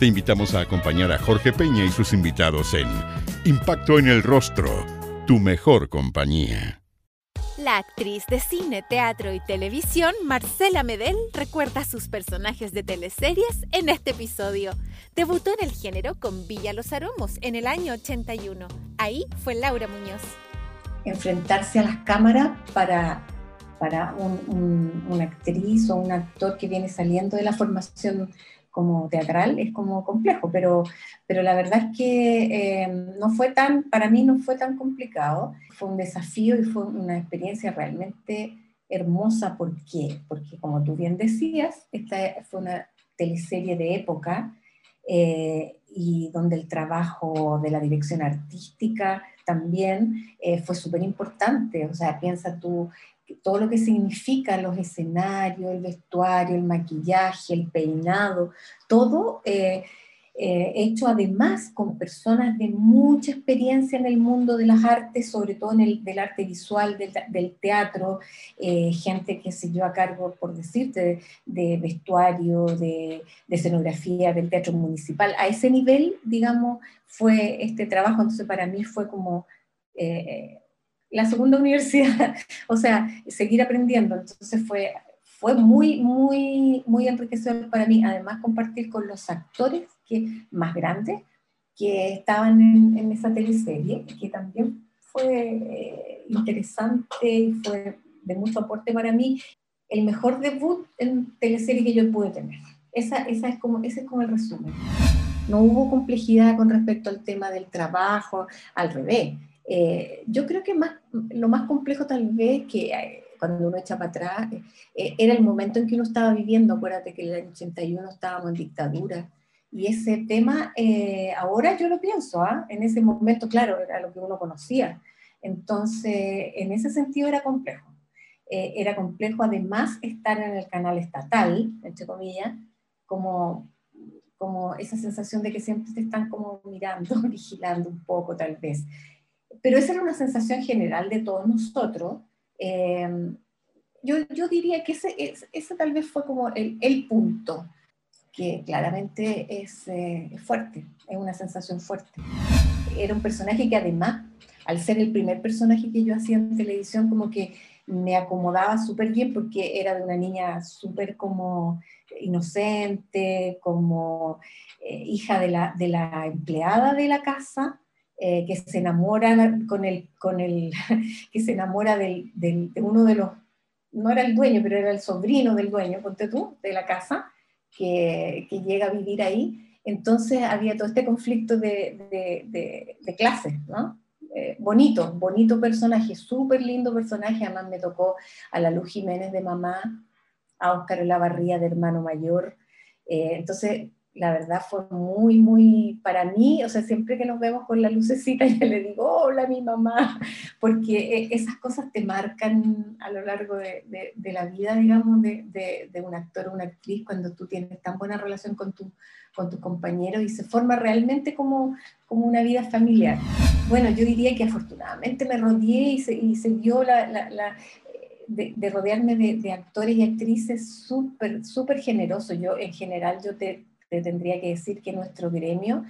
te invitamos a acompañar a Jorge Peña y sus invitados en Impacto en el Rostro, tu mejor compañía. La actriz de cine, teatro y televisión Marcela Medel recuerda a sus personajes de teleseries en este episodio. Debutó en el género con Villa Los Aromos en el año 81. Ahí fue Laura Muñoz. Enfrentarse a las cámaras para, para una actriz o un actor que viene saliendo de la formación como teatral es como complejo, pero, pero la verdad es que eh, no fue tan, para mí no fue tan complicado, fue un desafío y fue una experiencia realmente hermosa. ¿Por qué? Porque como tú bien decías, esta fue una teleserie de época eh, y donde el trabajo de la dirección artística también eh, fue súper importante. O sea, piensa tú todo lo que significa los escenarios, el vestuario, el maquillaje, el peinado, todo eh, eh, hecho además con personas de mucha experiencia en el mundo de las artes, sobre todo en el del arte visual, del, teatro, eh, gente que se yo a cargo, por decirte, de, vestuario, de, escenografía, del teatro municipal. A ese nivel, digamos, fue este trabajo, entonces para mí fue como la segunda universidad, o sea, seguir aprendiendo. Entonces fue, fue muy, muy, muy enriquecedor para mí, además compartir con los actores que, más grandes que estaban en, esa teleserie, que también fue eh, interesante y fue de mucho aporte para mí. El mejor debut en teleserie que yo pude tener. Esa, esa es como, ese es como el resumen. No hubo complejidad con respecto al tema del trabajo, al revés eh, yo creo que más, lo más complejo tal vez que eh, cuando uno echa para atrás eh, era el momento en que uno estaba viviendo. Acuérdate que en el año 81 estábamos en dictadura. Y ese tema, ahora yo lo pienso, ¿ah? en ese momento, claro, era lo que uno conocía. Entonces, en ese sentido era complejo. era complejo además estar en el canal estatal, entre comillas, como, como esa sensación de que siempre te están como mirando, vigilando un poco tal vez pero esa era una sensación general de todos nosotros. Em, yo, yo, diría que ese, ese, tal vez fue como el, el punto, que claramente es, eh, fuerte, es una sensación fuerte. Era un personaje que además, al ser el primer personaje que yo hacía en televisión, como que me acomodaba súper bien porque era de una niña súper como inocente, como eh, hija de la, de la empleada de la casa, eh, que se enamora con el, con el que se enamora del, del, de uno de los, no era el dueño, pero era el sobrino del dueño, ponte tú, de la casa, que, que llega a vivir ahí. Entonces había todo este conflicto de, de, clases, ¿no? Eh, bonito, bonito personaje, súper lindo personaje, además me tocó a la Luz Jiménez de mamá, a Óscar Olavarría de hermano mayor, eh, entonces la verdad fue muy, muy, para mí, o sea, siempre que nos vemos con la lucecita, yo le digo, hola mi mamá, porque e, esas cosas te marcan a lo largo de, de, la vida, digamos, de, de, un actor o una actriz, cuando tú tienes tan buena relación con tu, con tus compañeros y se forma realmente como, como una vida familiar. Bueno, yo diría que afortunadamente me rodeé y se, y se vio la, la, de, de, rodearme de, de, actores y actrices súper, súper generosos. Yo, en general, yo te, te tendría que decir que nuestro gremio,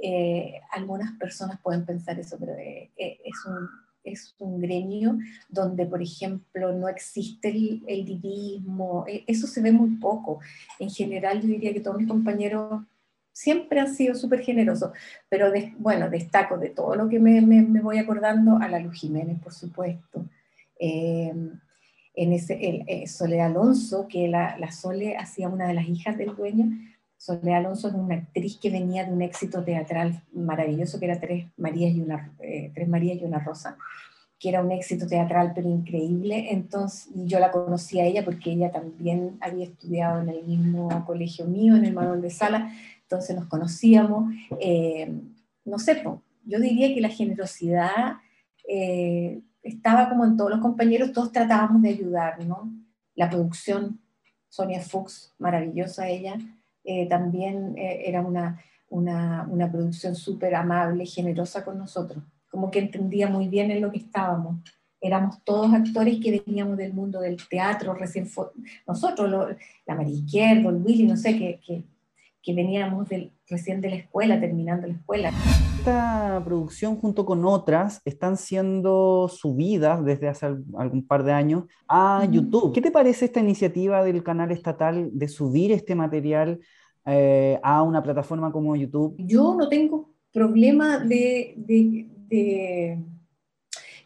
eh, algunas personas pueden pensar eso, pero eh, eh, es, un, es un gremio donde, por ejemplo, no existe el, el divismo, eso se ve muy poco. En general, yo diría que todos mis compañeros siempre han sido súper generosos, pero bueno, destaco de todo lo que me, me, voy acordando a la Luz Jiménez, por supuesto. en ese, el, Sole Alonso, que la, la Sole hacía una de las hijas del dueño, Soledad Alonso es una actriz que venía de un éxito teatral maravilloso, que era Tres Marías y una, eh, Tres Marías y una Rosa, que era un éxito teatral pero increíble. Entonces, yo la conocí a ella porque ella también había estudiado en el mismo colegio mío, en el Manuel de Sala. entonces nos conocíamos. Eh, no sé, yo diría que la generosidad eh, estaba como en todos los compañeros, todos tratábamos de ayudar, ¿no? La producción, Sonia Fuchs, maravillosa ella, eh, también era una, una, una producción súper amable, generosa con nosotros, como que entendía muy bien en lo que estábamos éramos todos actores que veníamos del mundo del teatro, recién nosotros, la María Izquierdo, el Willy, no sé, que, que, que veníamos del, recién de la escuela, terminando la escuela. Esta producción junto con otras están siendo subidas desde hace algún par de años a YouTube. ¿Qué te parece esta iniciativa del canal estatal de subir este material eh, a una plataforma como YouTube? Yo no tengo problema de, de, de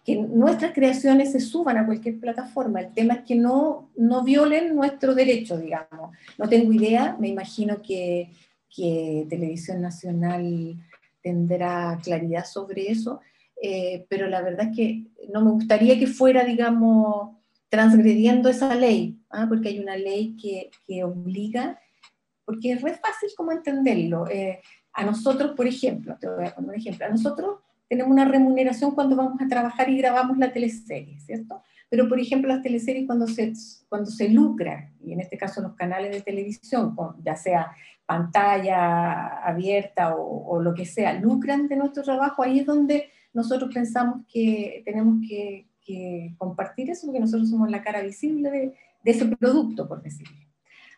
que nuestras creaciones se suban a cualquier plataforma. El tema es que no, no violen nuestro derecho, digamos. No tengo idea, me imagino que, que Televisión Nacional tendrá claridad sobre eso, eh, pero la verdad es que no me gustaría que fuera, digamos, transgrediendo esa ley, ¿ah? porque hay una ley que, que, obliga, porque es re fácil como entenderlo. Eh, a nosotros, por ejemplo, te voy a poner un ejemplo, a nosotros tenemos una remuneración cuando vamos a trabajar y grabamos la teleserie, ¿cierto? Pero, por ejemplo, las teleseries cuando se, cuando se lucra, y en este caso los canales de televisión, ya sea pantalla abierta o, lo que sea, lucran de nuestro trabajo, ahí es donde nosotros pensamos que tenemos que, compartir eso, porque nosotros somos la cara visible de, ese producto, por decirlo.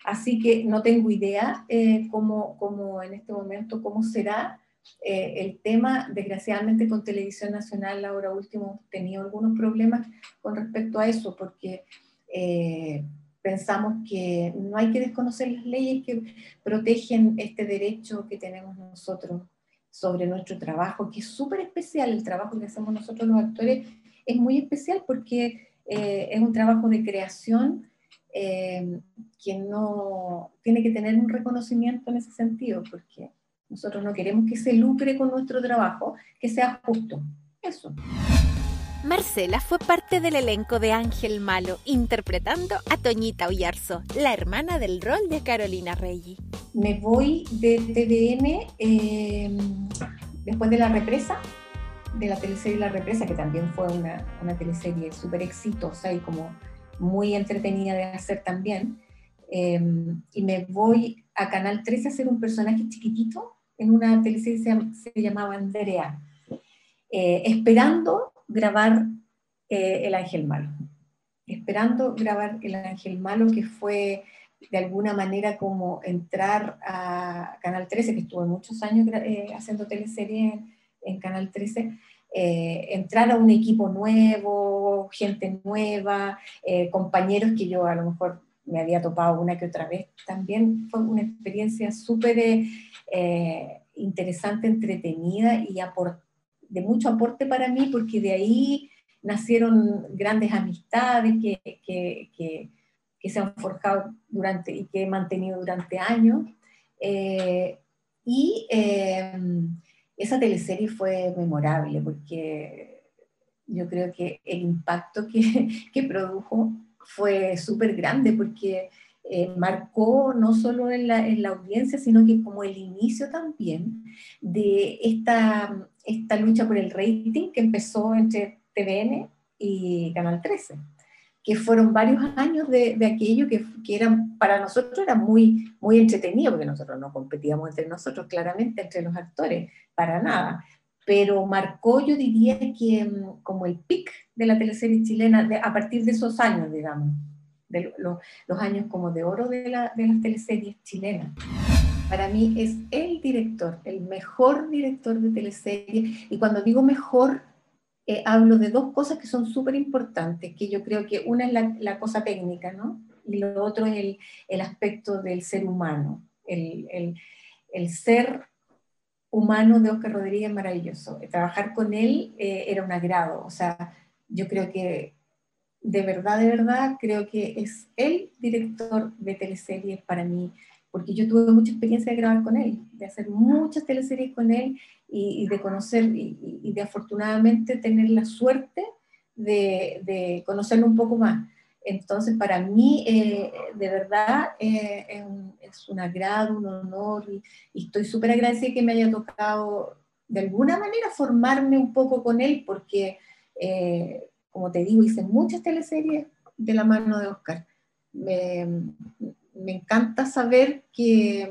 Así que no tengo idea eh, cómo, cómo en este momento, cómo será, eh, el tema, desgraciadamente con Televisión Nacional ahora último tenido algunos problemas con respecto a eso, porque eh, pensamos que no hay que desconocer las leyes que protegen este derecho que tenemos nosotros sobre nuestro trabajo, que es súper especial, el trabajo que hacemos nosotros los actores es muy especial porque eh, es un trabajo de creación que no tiene que tener un reconocimiento en ese sentido, porque nosotros no queremos que se lucre con nuestro trabajo, que sea justo. Eso. Marcela fue parte del elenco de Ángel Malo, interpretando a Toñita Oyarzo, la hermana del rol de Carolina Reggi. Me voy de TVN em, después de La Represa, de la teleserie La Represa, que también fue una, una teleserie súper exitosa y como muy entretenida de hacer también. Em, y me voy a Canal 13 a hacer un personaje chiquitito en una teleserie se, se llamaba Andrea, eh, esperando grabar eh, El Ángel Malo. Esperando grabar El Ángel Malo, que fue de alguna manera como entrar a Canal 13, que estuvo muchos años eh, haciendo teleserie en, Canal 13, entrar a un equipo nuevo, gente nueva, compañeros que yo a lo mejor me había topado una que otra vez, también fue una experiencia súper eh, interesante, entretenida y de mucho aporte para mí, porque de ahí nacieron grandes amistades que, que, que, se han forjado durante y que he mantenido durante años. Eh, y eh, esa teleserie fue memorable porque yo creo que el impacto que, que produjo fue súper grande porque eh, marcó no solo en la, en la, audiencia, sino que como el inicio también de esta, esta lucha por el rating que empezó entre TVN y Canal 13, que fueron varios años de, de aquello que, que eran, para nosotros era muy, muy entretenido, porque nosotros no competíamos entre nosotros claramente, entre los actores, para nada, pero marcó, yo diría que mm, como el pic de la teleserie chilena de, a partir de esos años, digamos, de los años como de oro de, la, de las teleseries chilenas. Para mí es el director, el mejor director de teleseries, y cuando digo mejor, eh, hablo de dos cosas que son súper importantes, que yo creo que una es la, cosa técnica, ¿no? Y lo otro es el, aspecto del ser humano, el, ser humano de Oscar Rodríguez maravilloso. Trabajar con él eh, era un agrado. O sea, yo creo que de verdad, de verdad, creo que es el director de teleseries para mí, porque yo tuve mucha experiencia de grabar con él, de hacer muchas teleseries con él y, de conocer y, y, de afortunadamente tener la suerte de, de conocerlo un poco más. Entonces, para mí, eh, de verdad, eh, es, un, es, un, agrado, un honor, y, y estoy súper agradecida que me haya tocado, de alguna manera, formarme un poco con él, porque, eh, como te digo, hice muchas teleseries de la mano de Oscar. Me encanta saber que,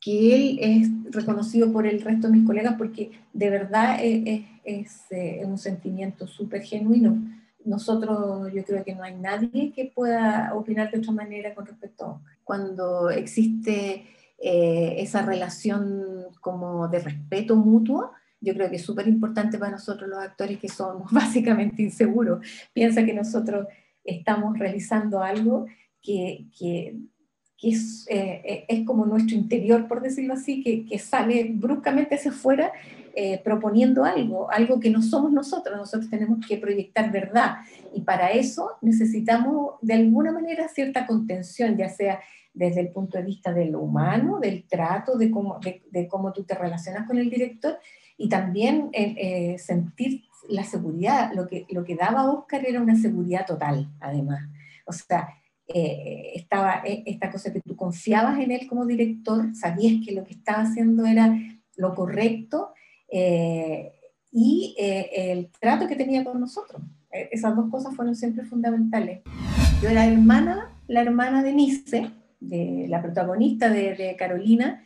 que él es reconocido por el resto de mis colegas, porque de verdad es, es, es un sentimiento súper genuino nosotros yo creo que no hay nadie que pueda opinar de otra manera con respecto a Cuando existe eh, esa relación como de respeto mutuo, yo creo que es súper importante para nosotros los actores que somos básicamente inseguros. Piensa que nosotros estamos realizando algo que, que, es, eh, es, como nuestro interior, por decirlo así, que, que sale bruscamente hacia afuera eh, proponiendo algo, algo que no somos nosotros, nosotros tenemos que proyectar verdad. Y para eso necesitamos de alguna manera cierta contención, ya sea desde el punto de vista de lo humano, del trato, de cómo, de, cómo tú te relacionas con el director y también eh, eh, sentir la seguridad, lo que, lo que daba Oscar era una seguridad total, además. O sea, estaba esta cosa que tú confiabas en él como director, sabías que lo que estaba haciendo era lo correcto eh, y eh, el trato que tenía con nosotros. Eh, esas dos cosas fueron siempre fundamentales. Yo era hermana, la hermana de Nice, de la protagonista de, Carolina,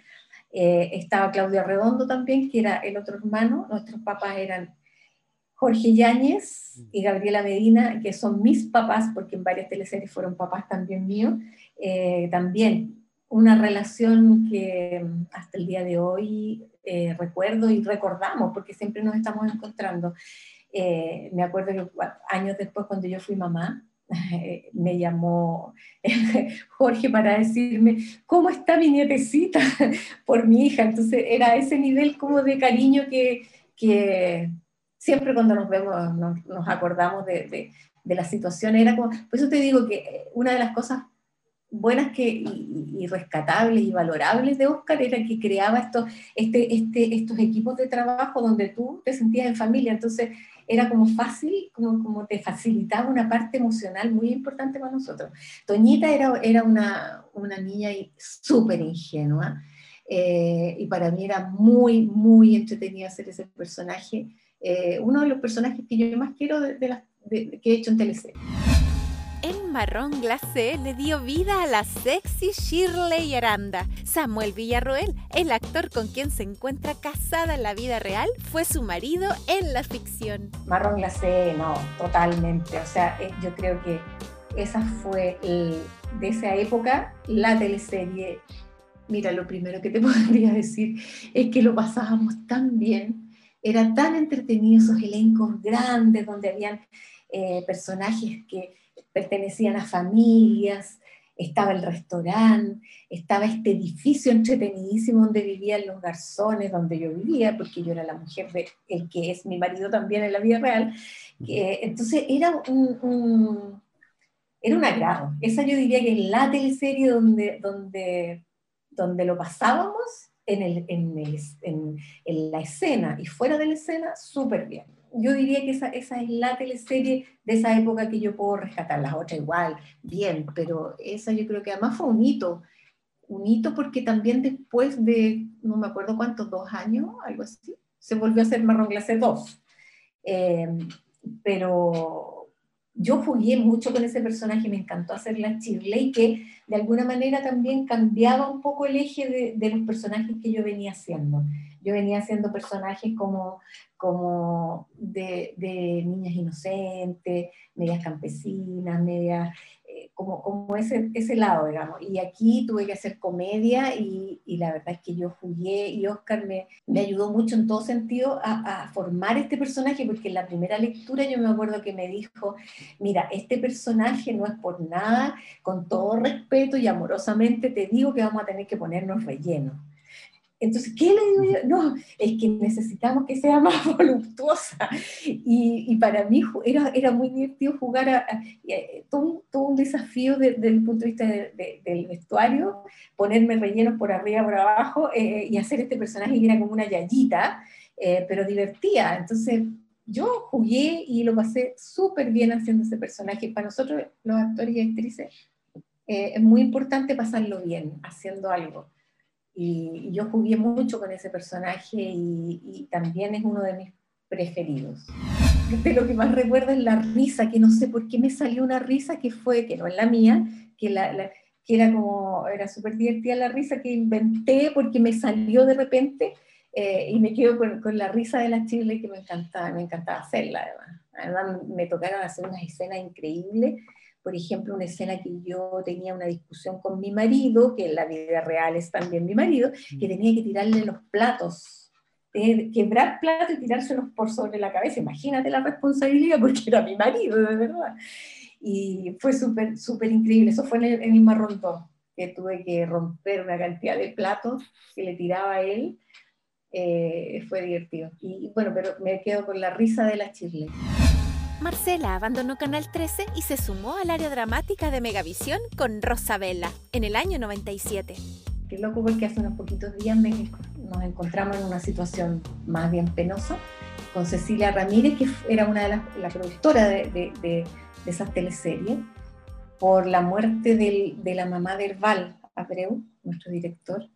estaba Claudia Redondo también, que era el otro hermano, nuestros papás eran Jorge Yáñez y Gabriela Medina, que son mis papás, porque en varias teleseries fueron papás también míos, también una relación que hasta el día de hoy eh, recuerdo y recordamos, porque siempre nos estamos encontrando. Eh, me acuerdo que años después, cuando yo fui mamá, me llamó Jorge para decirme, ¿cómo está mi nietecita? por mi hija. Entonces era ese nivel como de cariño que, que siempre cuando nos vemos nos, acordamos de, la situación. Era como, por eso te digo que una de las cosas buenas que, y, rescatables y valorables de Oscar era que creaba estos, este, este, estos equipos de trabajo donde tú te sentías en familia, entonces era como fácil, como, como te facilitaba una parte emocional muy importante para nosotros. Toñita era, era una, una niña súper ingenua eh, y para mí era muy, muy entretenido hacer ese personaje, eh, uno de los personajes que yo más quiero de, las, que he hecho en teleserie marrón glacé le dio vida a la sexy Shirley Aranda. Samuel Villarroel, el actor con quien se encuentra casada en la vida real, fue su marido en la ficción. Marrón glacé, no, totalmente. O sea, eh, yo creo que esa fue de esa época la teleserie. Mira, lo primero que te podría decir es que lo pasábamos tan bien, era tan entretenido esos elencos grandes donde habían eh, personajes que pertenecían a familias, estaba el restaurante, estaba este edificio entretenidísimo donde vivían los garzones, donde yo vivía, porque yo era la mujer de el que es mi marido también en la vida real. entonces era un, era un agrado. Esa yo diría que es la teleserie donde, donde, donde lo pasábamos en, el, en, el, en, en la escena y fuera de la escena súper bien yo diría que esa, esa, es la teleserie de esa época que yo puedo rescatar. Las otras igual, bien, pero esa yo creo que además fue un hito. Un hito porque también después de, no me acuerdo cuántos, dos años, algo así, se volvió a hacer Marrón Glacé 2. Eh, pero yo jugué mucho con ese personaje, me encantó hacer la Shirley, que de alguna manera también cambiaba un poco el eje de, los personajes que yo venía haciendo. Yo venía haciendo personajes como, como de, niñas inocentes, medias campesinas, medias, como, como ese, ese lado, digamos. Y aquí tuve que hacer comedia y, y la verdad es que yo jugué y Oscar me, me ayudó mucho en todo sentido a, a, formar este personaje, porque en la primera lectura yo me acuerdo que me dijo, mira, este personaje no es por nada, con todo respeto y amorosamente te digo que vamos a tener que ponernos relleno entonces, ¿qué le digo yo? No, es que necesitamos que sea más voluptuosa. Y, para mí era, era muy divertido jugar a, eh, todo, todo, un desafío desde el punto de vista del vestuario, ponerme rellenos por arriba, por abajo, eh, y hacer este personaje que era como una yayita, eh, pero divertía. Entonces, yo jugué y lo pasé súper bien haciendo ese personaje. Para nosotros, los actores y actrices, es muy importante pasarlo bien haciendo algo. Y, yo jugué mucho con ese personaje y, también es uno de mis preferidos. De lo que más recuerdo es la risa, que no sé por qué me salió una risa que fue, que no es la mía, que, la, que era como, era súper divertida la risa que inventé porque me salió de repente eh, y me quedo con, con, la risa de la chile que me encantaba, me encantaba hacerla además. Además me tocaron hacer unas escenas increíbles por ejemplo, una escena que yo tenía una discusión con mi marido, que en la vida real es también mi marido, que tenía que tirarle los platos, quebrar platos y tirárselos por sobre la cabeza. Imagínate la responsabilidad, porque era mi marido, de verdad. Y fue súper, súper increíble. Eso fue en el, en el Marrón 2, que tuve que romper una cantidad de platos que le tiraba a él. Eh, fue divertido. Y bueno, pero me quedo con la risa de la chirle. Marcela abandonó Canal 13 y se sumó al área dramática de Megavisión con Rosabella en el año 97. Qué loco porque hace unos poquitos días nos encontramos en una situación más bien penosa con Cecilia Ramírez, que era una de las la productora de, de, de, esas teleseries, por la muerte de la mamá de Herbal Abreu, nuestro director,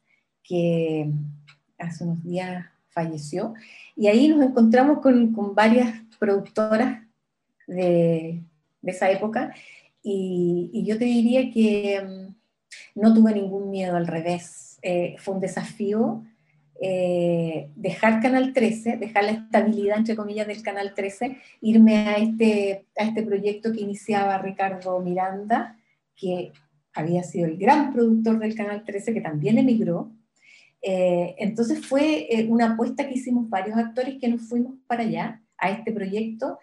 que hace unos días falleció. Y ahí nos encontramos con, con varias productoras de, esa época. Y, yo te diría que mm, no tuve ningún miedo, al revés. Eh, fue un desafío eh, dejar Canal 13, dejar la estabilidad, entre comillas, del Canal 13, irme a este, a este proyecto que iniciaba Ricardo Miranda, que había sido el gran productor del Canal 13, que también emigró. Eh, entonces fue una apuesta que hicimos varios actores que nos fuimos para allá, a este proyecto,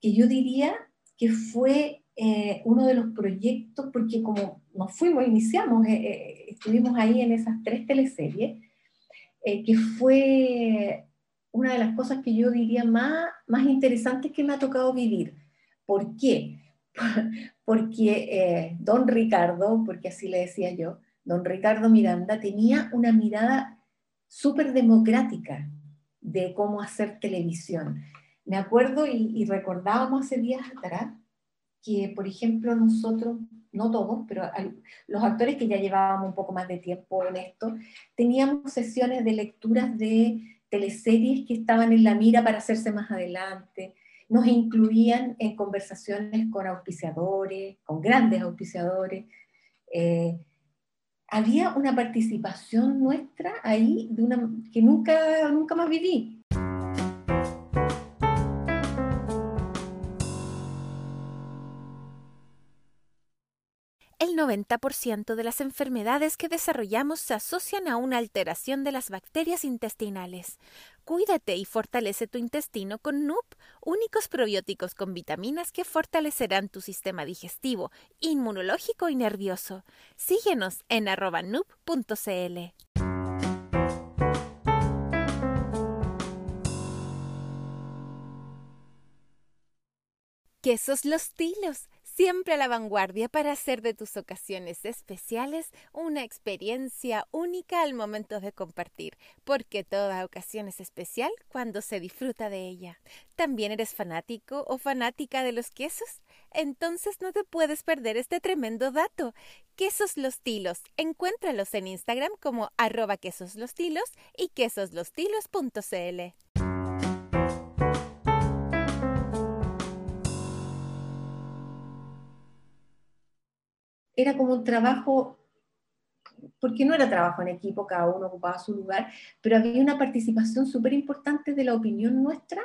que yo diría que fue eh, uno de los proyectos, porque como nos fuimos, iniciamos, eh, eh, estuvimos ahí en esas tres teleseries, que fue una de las cosas que yo diría más, más interesantes que me ha tocado vivir. ¿Por qué? porque don Ricardo, porque así le decía yo, don Ricardo Miranda tenía una mirada súper democrática de cómo hacer televisión me acuerdo y, recordábamos hace días atrás que, por ejemplo, nosotros, no todos, pero los actores que ya llevábamos un poco más de tiempo en esto, teníamos sesiones de lecturas de teleseries que estaban en la mira para hacerse más adelante, nos incluían en conversaciones con auspiciadores, con grandes auspiciadores. Eh, había una participación nuestra ahí de una, que nunca, nunca más viví. 90% de las enfermedades que desarrollamos se asocian a una alteración de las bacterias intestinales. Cuídate y fortalece tu intestino con NUP, únicos probióticos con vitaminas que fortalecerán tu sistema digestivo, inmunológico y nervioso. Síguenos en arroba nup.cl. Quesos Los Tilos siempre a la vanguardia para hacer de tus ocasiones especiales una experiencia única al momento de compartir, porque toda ocasión es especial cuando se disfruta de ella. ¿También eres fanático o fanática de los quesos? Entonces no te puedes perder este tremendo dato. Quesos Los Tilos. Encuéntralos en Instagram como arroba quesoslostilos y quesoslostilos.cl. era como un trabajo, porque no era trabajo en equipo, cada uno ocupaba su lugar, pero había una participación súper importante de la opinión nuestra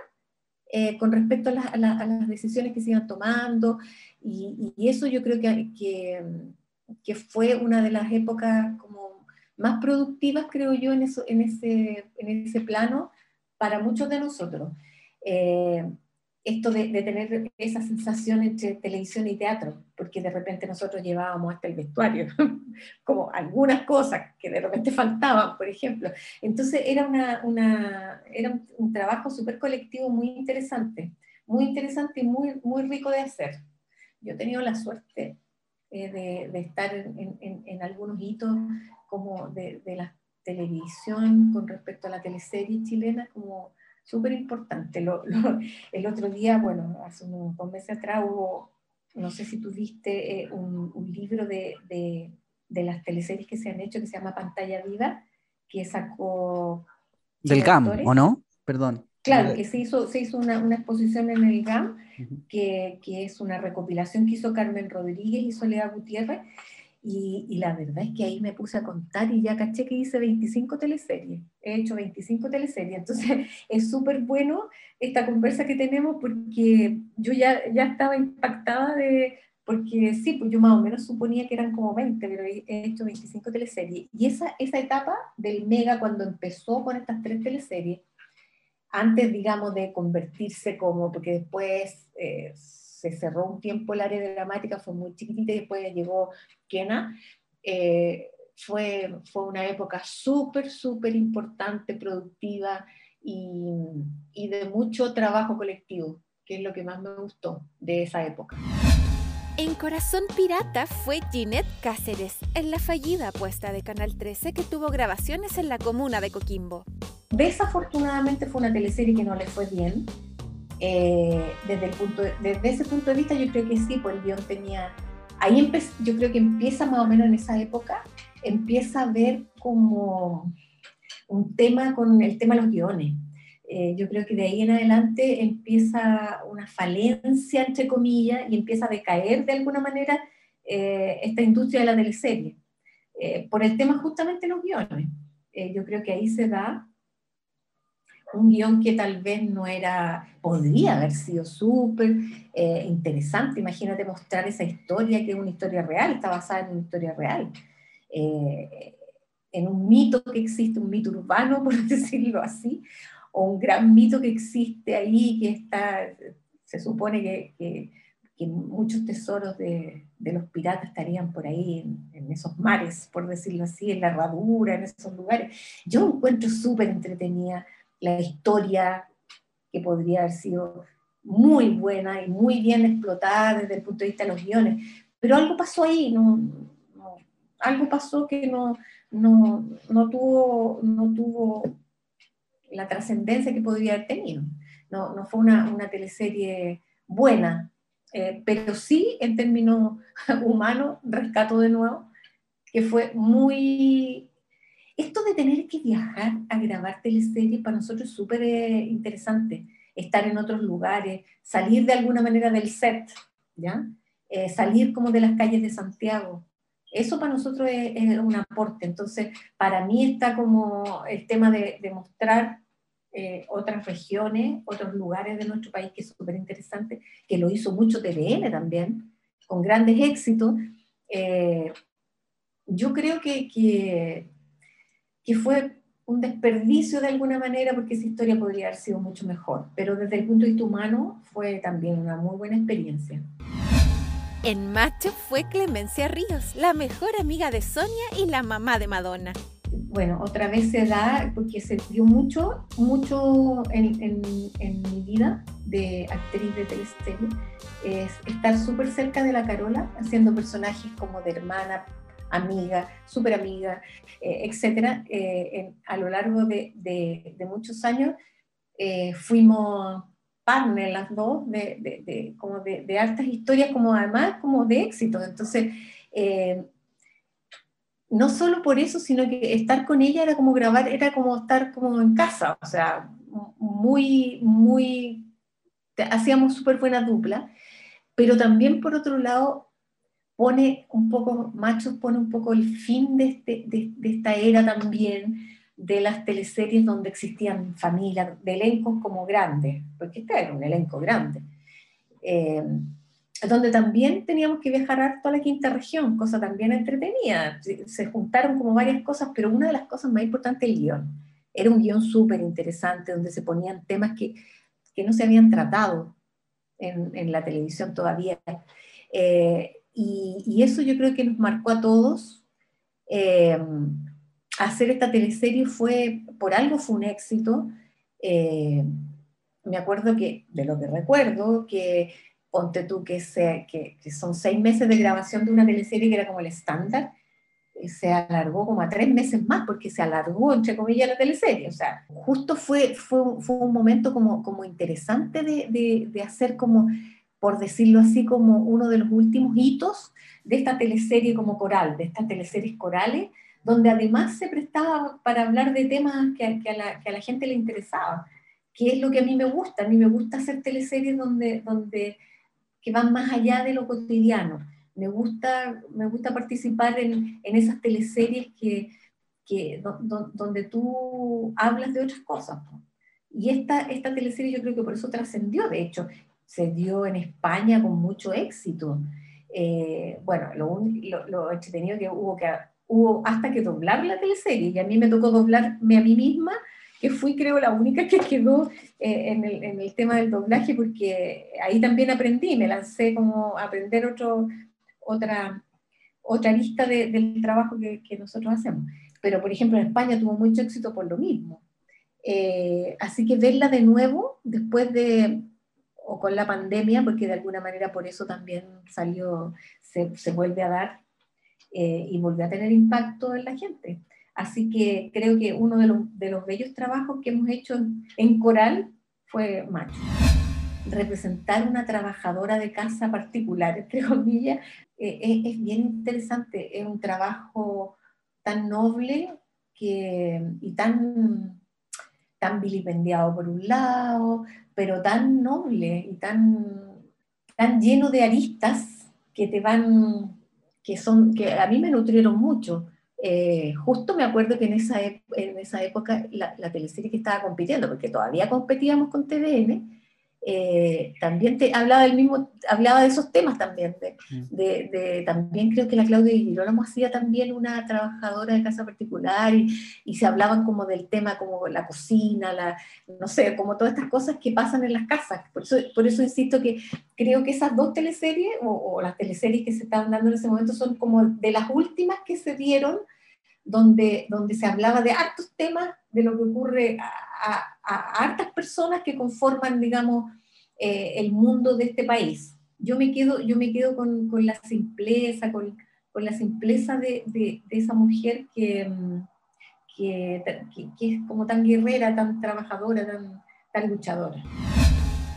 eh, con respecto a, las decisiones que se iban tomando, y, eso yo creo que, que, fue una de las épocas como más productivas, creo yo, en, eso, en, ese, en ese plano para muchos de nosotros. Eh, esto de, tener esa sensación entre televisión y teatro, porque de repente nosotros llevábamos hasta el vestuario, como algunas cosas que de repente faltaban, por ejemplo. Entonces era, una, una era un, trabajo súper colectivo muy interesante, muy interesante y muy, muy rico de hacer. Yo he tenido la suerte eh, de, de, estar en, en, en, algunos hitos como de, de la televisión con respecto a la teleserie chilena, como súper importante. el otro día, bueno, hace unos dos meses atrás hubo, no sé si tú viste eh, un, libro de, de, las teleseries que se han hecho que se llama Pantalla Viva, que sacó... Del GAM, ¿o no? Perdón. Claro, que se hizo, se hizo una, una exposición en el GAM, que, que, es una recopilación que hizo Carmen Rodríguez y Soledad Gutiérrez, y, la verdad es que ahí me puse a contar y ya caché que hice 25 teleseries. He hecho 25 teleseries. Entonces es súper bueno esta conversa que tenemos porque yo ya, ya estaba impactada de, porque sí, pues yo más o menos suponía que eran como 20, pero he hecho 25 teleseries. Y esa, esa etapa del Mega, cuando empezó con estas tres teleseries, antes, digamos, de convertirse como, porque después... Eh, se cerró un tiempo el área dramática, fue muy chiquitita y después llegó Kena. Eh, fue, fue una época súper, súper importante, productiva y, y de mucho trabajo colectivo, que es lo que más me gustó de esa época. En Corazón Pirata fue Ginette Cáceres, en la fallida apuesta de Canal 13 que tuvo grabaciones en la comuna de Coquimbo. Desafortunadamente fue una teleserie que no le fue bien, eh, desde, el punto desde ese punto de vista yo creo que sí, pues el guion tenía, ahí yo creo que empieza más o menos en esa época, empieza a ver como un tema con el tema de los guiones. Eh, yo creo que de ahí en adelante empieza una falencia, entre comillas, y empieza a decaer de alguna manera eh, esta industria de la teleserie, por el tema justamente de los guiones. yo creo que ahí se da un guion que tal vez no era, podría haber sido súper eh, interesante. Imagínate mostrar esa historia que es una historia real, está basada en una historia real, eh, en un mito que existe, un mito urbano, por decirlo así, o un gran mito que existe ahí, que está, se supone que, muchos tesoros de, los piratas estarían por ahí en, en, esos mares, por decirlo así, en la herradura, en esos lugares. Yo encuentro súper entretenida la historia que podría haber sido muy buena y muy bien explotada desde el punto de vista de los guiones, pero algo pasó ahí, no, algo pasó que no, no, no, tuvo, no tuvo la trascendencia que podría haber tenido. No, no fue una, una teleserie buena, eh, pero sí en términos humanos, rescato de nuevo, que fue muy esto de tener que viajar a grabar teleseries para nosotros es súper eh, interesante. Estar en otros lugares, salir de alguna manera del set, ¿ya? Eh, salir como de las calles de Santiago. Eso para nosotros es, un aporte. Entonces, para mí está como el tema de, mostrar eh, otras regiones, otros lugares de nuestro país, que es súper interesante, que lo hizo mucho TVN también, con grandes éxitos. yo creo que, que, que fue un desperdicio de alguna manera porque esa historia podría haber sido mucho mejor, pero desde el punto de vista humano fue también una muy buena experiencia. En Macho fue Clemencia Ríos, la mejor amiga de Sonia y la mamá de Madonna. Bueno, otra vez se da porque se dio mucho, mucho en, en, mi vida de actriz de teleserie, es estar súper cerca de la Carola, haciendo personajes como de hermana, amiga, súper amiga, eh, etcétera, eh, a lo largo de, muchos años eh, fuimos partners las dos de, como de, altas historias, como además como de éxito. Entonces, no solo por eso, sino que estar con ella era como grabar, era como estar como en casa, o sea, muy, muy, hacíamos súper buena dupla, pero también por otro lado pone un poco, Machos pone un poco el fin de, este, de, esta era también de las teleseries donde existían familias, de elencos como grandes, porque este era un elenco grande, eh, donde también teníamos que viajar harto a la quinta región, cosa también entretenida. Se juntaron como varias cosas, pero una de las cosas más importantes el guion. Era un guion súper interesante donde se ponían temas que, que, no se habían tratado en, en la televisión todavía. Eh, y, eso yo creo que nos marcó a todos. Eh, hacer esta teleserie fue, por algo fue un éxito. Eh, me acuerdo que, de lo que recuerdo, que ponte tú que, que, son seis meses de grabación de una teleserie que era como el estándar, se alargó como a tres meses más, porque se alargó, entre comillas, la teleserie. O sea, justo fue, fue, fue un momento como, como interesante de, de, de, hacer como, por decirlo así, como uno de los últimos hitos de esta teleserie como coral, de estas teleseries corales, donde además se prestaba para hablar de temas que, a, la, que a la gente le interesaba, que es lo que a mí me gusta. A mí me gusta hacer teleseries donde, donde, que van más allá de lo cotidiano me gusta, me gusta participar en, en esas teleseries que, que donde tú hablas de otras cosas. Y esta, esta teleserie yo creo que por eso trascendió, de hecho, se dio en España con mucho éxito. Eh, bueno, lo, lo, lo, entretenido que hubo que hubo hasta que doblar la teleserie, y a mí me tocó doblarme a mí misma, que fui creo la única que quedó eh, en, el, en, el, tema del doblaje, porque ahí también aprendí, me lancé como a aprender otro, otra, otra lista del trabajo que, que, nosotros hacemos. Pero, por ejemplo, en España tuvo mucho éxito por lo mismo. Eh, así que verla de nuevo, después de, o con la pandemia, porque de alguna manera por eso también salió, se, se vuelve a dar eh, y volvió a tener impacto en la gente. Así que creo que uno de los, de los bellos trabajos que hemos hecho en, en Coral fue Macho representar una trabajadora de casa particular, entre comillas, eh, es, es, bien interesante. Es un trabajo tan noble que, y tan, tan vilipendiado por un lado, pero tan noble y tan, tan lleno de aristas que te van, que, son, que a mí me nutrieron mucho. Eh, justo me acuerdo que en esa, en esa época la, la teleserie que estaba compitiendo, porque todavía competíamos con TVN, eh, también te hablaba del mismo, hablaba de esos temas también. Mm. De, de, también creo que la Claudia Girolamo hacía también una trabajadora de casa particular y, y, se hablaban como del tema como la cocina, la, no sé, como todas estas cosas que pasan en las casas. Por eso, por eso insisto que creo que esas dos teleseries o, o las teleseries que se estaban dando en ese momento son como de las últimas que se dieron donde, donde se hablaba de hartos temas de lo que ocurre a, hartas personas que conforman, digamos, eh, el mundo de este país. Yo me quedo, yo me quedo con, con la simpleza, con, con la simpleza de, de, esa mujer que, que, que, es como tan guerrera, tan trabajadora, tan, tan luchadora.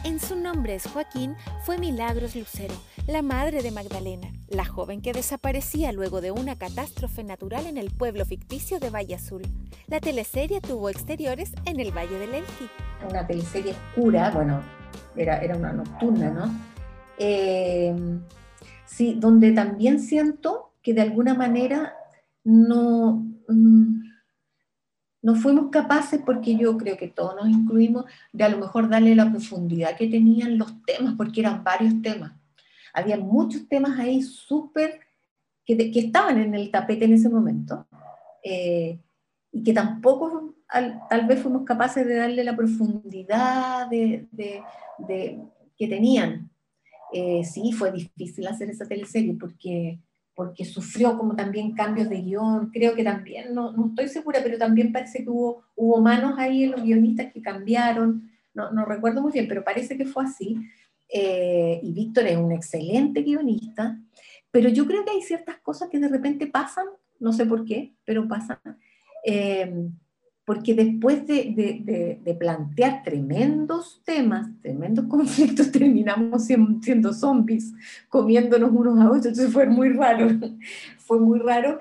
En su nombre es Joaquín, fue Milagros Lucero, la madre de Magdalena, la joven que desaparecía luego de una catástrofe natural en el pueblo ficticio de Valle Azul. La teleserie tuvo exteriores en el Valle del Elqui. Una teleserie oscura, bueno, era, era una nocturna, ¿no? Eh, sí, donde también siento que de alguna manera no... Mm, no fuimos capaces, porque yo creo que todos nos incluimos, de a lo mejor darle la profundidad que tenían los temas, porque eran varios temas. Había muchos temas ahí súper que, que, estaban en el tapete en ese momento eh, y que tampoco al, tal vez fuimos capaces de darle la profundidad de, de, de que tenían. Eh, sí, fue difícil hacer esa teleserie porque porque sufrió como también cambios de guion, creo que también, no, no, estoy segura, pero también parece que hubo, hubo manos ahí en los guionistas que cambiaron, no, no recuerdo muy bien, pero parece que fue así, eh, y Víctor es un excelente guionista, pero yo creo que hay ciertas cosas que de repente pasan, no sé por qué, pero pasan, eh, porque después de, de, de, plantear tremendos temas, tremendos conflictos, terminamos siendo zombies, comiéndonos unos a otros, entonces fue muy raro, fue muy raro.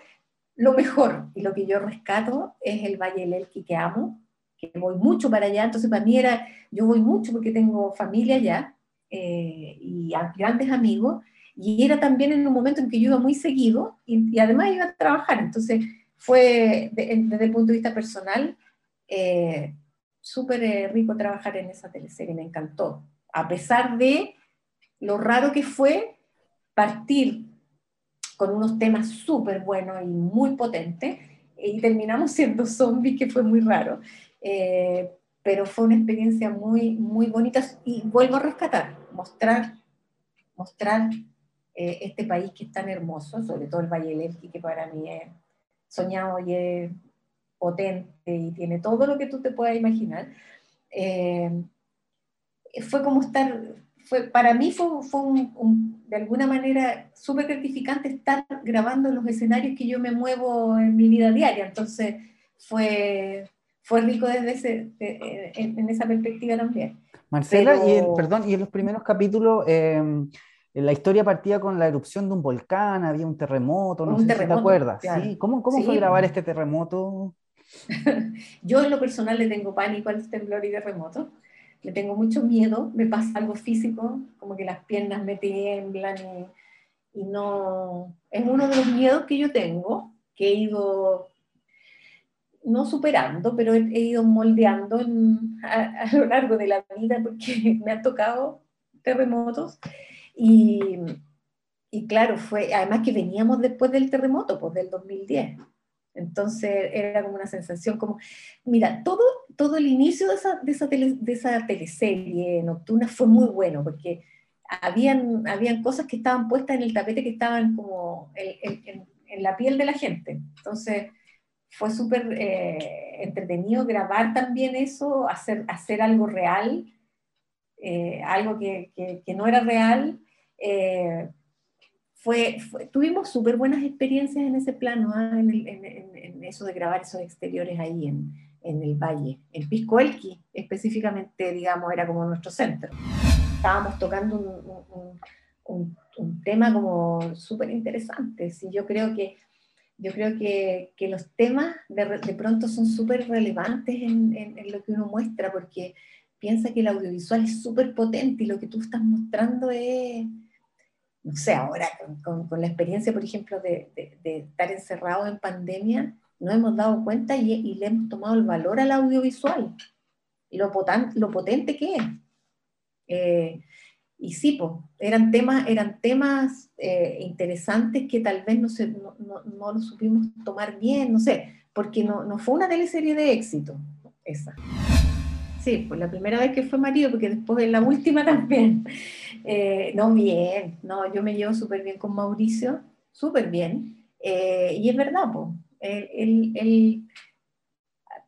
Lo mejor y lo que yo rescato es el Valle del Elqui que amo, que voy mucho para allá, entonces para mí era, yo voy mucho porque tengo familia allá eh, y grandes amigos, y era también en un momento en que yo iba muy seguido y, y además iba a trabajar, entonces fue desde el punto de vista personal eh, súper eh, rico trabajar en esa teleserie, me encantó. A pesar de lo raro que fue partir con unos temas súper buenos y muy potentes y terminamos siendo zombies, que fue muy raro. Eh, pero fue una experiencia muy, muy bonita y vuelvo a rescatar, mostrar, mostrar eh, este país que es tan hermoso, sobre todo el Valle del Elqui, que para mí es soñado y es potente y tiene todo lo que tú te puedas imaginar. Eh, fue como estar, fue, para mí fue, fue un, de alguna manera súper gratificante estar grabando los escenarios que yo me muevo en mi vida diaria. Entonces fue, fue rico desde ese, en, esa perspectiva también. Marcela, y, perdón, y en los primeros capítulos, eh, la historia partía con la erupción de un volcán, había un terremoto, no sé si te acuerdas. ¿Sí? ¿Cómo, cómo fue grabar este terremoto? Yo en lo personal le tengo pánico al temblor y terremoto, le tengo mucho miedo, me pasa algo físico, como que las piernas me tiemblan y, no... Es uno de los miedos que yo tengo, que he ido no superando, pero he, ido moldeando a, a, lo largo de la vida porque me han tocado terremotos y, y, claro, fue además que veníamos después del terremoto, pues del 2010. Entonces era como una sensación como, mira, todo, todo el inicio de esa, de esa, de esa teleserie nocturna fue muy bueno, porque habían, habían cosas que estaban puestas en el tapete que estaban como en, en, la piel de la gente. Entonces fue súper eh, entretenido grabar también eso, hacer, hacer algo real, eh, algo que, que, no era real. Eh, fue, tuvimos súper buenas experiencias en ese plano, ¿ah? en, eso de grabar esos exteriores ahí en, el valle. En Pisco Elqui, específicamente, digamos, era como nuestro centro. Estábamos tocando un, un, tema como súper interesante. Sí, yo creo que, yo creo que, que los temas de, de, pronto son súper relevantes en, en, lo que uno muestra, porque piensa que el audiovisual es súper potente y lo que tú estás mostrando es no sé, ahora con, la experiencia, por ejemplo, de, estar encerrado en pandemia, nos hemos dado cuenta y, y, le hemos tomado el valor al audiovisual, lo, lo potente que es. Eh, y sí, pues, eran temas, eran temas eh, interesantes que tal vez no, se, no, no, no, lo supimos tomar bien, no sé, porque no, no fue una teleserie de éxito esa. Sí, pues la primera vez que fue marido, porque después de la última también. Eh, no, bien, no, yo me llevo súper bien con Mauricio, súper bien. Eh, y es verdad, pues, él, él,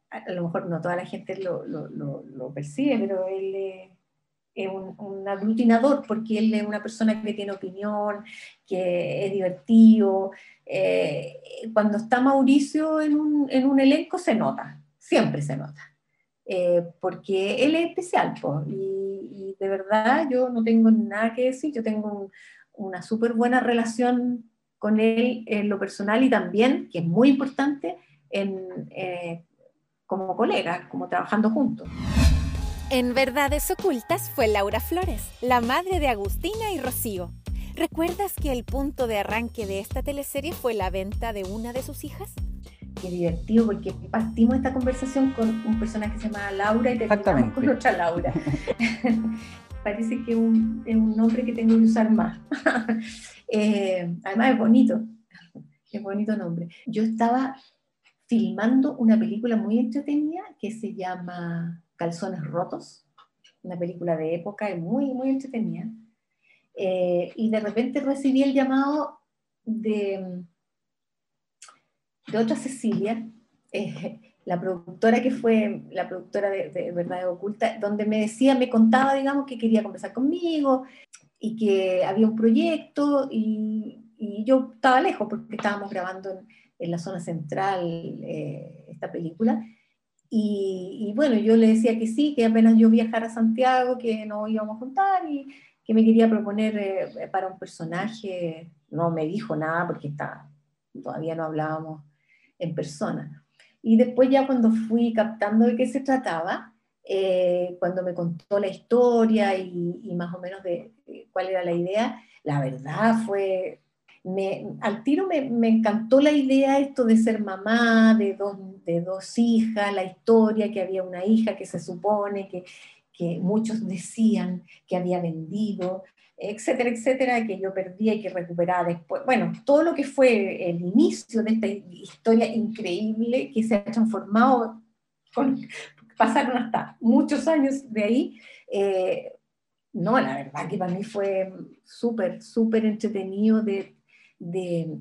a, lo mejor no toda la gente lo, lo, lo, percibe, pero él es un, un, aglutinador porque él es una persona que tiene opinión, que es divertido. Eh, cuando está Mauricio en un, en un elenco se nota, siempre se nota. Eh, porque él es especial, y, de verdad yo no tengo nada que decir, yo tengo una súper buena relación con él en lo personal y también, que es muy importante, en, eh, como colegas, como trabajando juntos. En Verdades Ocultas fue Laura Flores, la madre de Agustina y Rocío. ¿Recuerdas que el punto de arranque de esta teleserie fue la venta de una de sus hijas? Qué divertido, porque partimos esta conversación con un personaje que se llama Laura y terminamos con otra Laura. Parece que un, es un nombre que tengo que usar más. Eh, además es bonito, es bonito nombre. Yo estaba filmando una película muy entretenida que se llama Calzones Rotos, una película de época y muy, muy entretenida. Eh, y de repente recibí el llamado de de otra Cecilia, eh, la productora que fue la productora de, de Verdad Oculta, donde me decía, me contaba, digamos, que quería conversar conmigo y que había un proyecto y, y yo estaba lejos porque estábamos grabando en, en la zona central eh, esta película. Y, y, bueno, yo le decía que sí, que apenas yo viajara a Santiago, que no íbamos a juntar y que me quería proponer eh, para un personaje. No me dijo nada porque está, todavía no hablábamos en persona. Y después ya cuando fui captando de qué se trataba, eh, cuando me contó la historia y, más o menos de, cuál era la idea, la verdad fue, me, al tiro me, me, encantó la idea esto de ser mamá, de dos, de dos hijas, la historia, que había una hija que se supone que, que muchos decían que había vendido, etcétera, etcétera, que yo perdía y que recuperaba después. Bueno, todo lo que fue el inicio de esta historia increíble que se ha transformado, pasaron hasta muchos años de ahí. Eh, no, la verdad que para mí fue súper, súper entretenido de, de,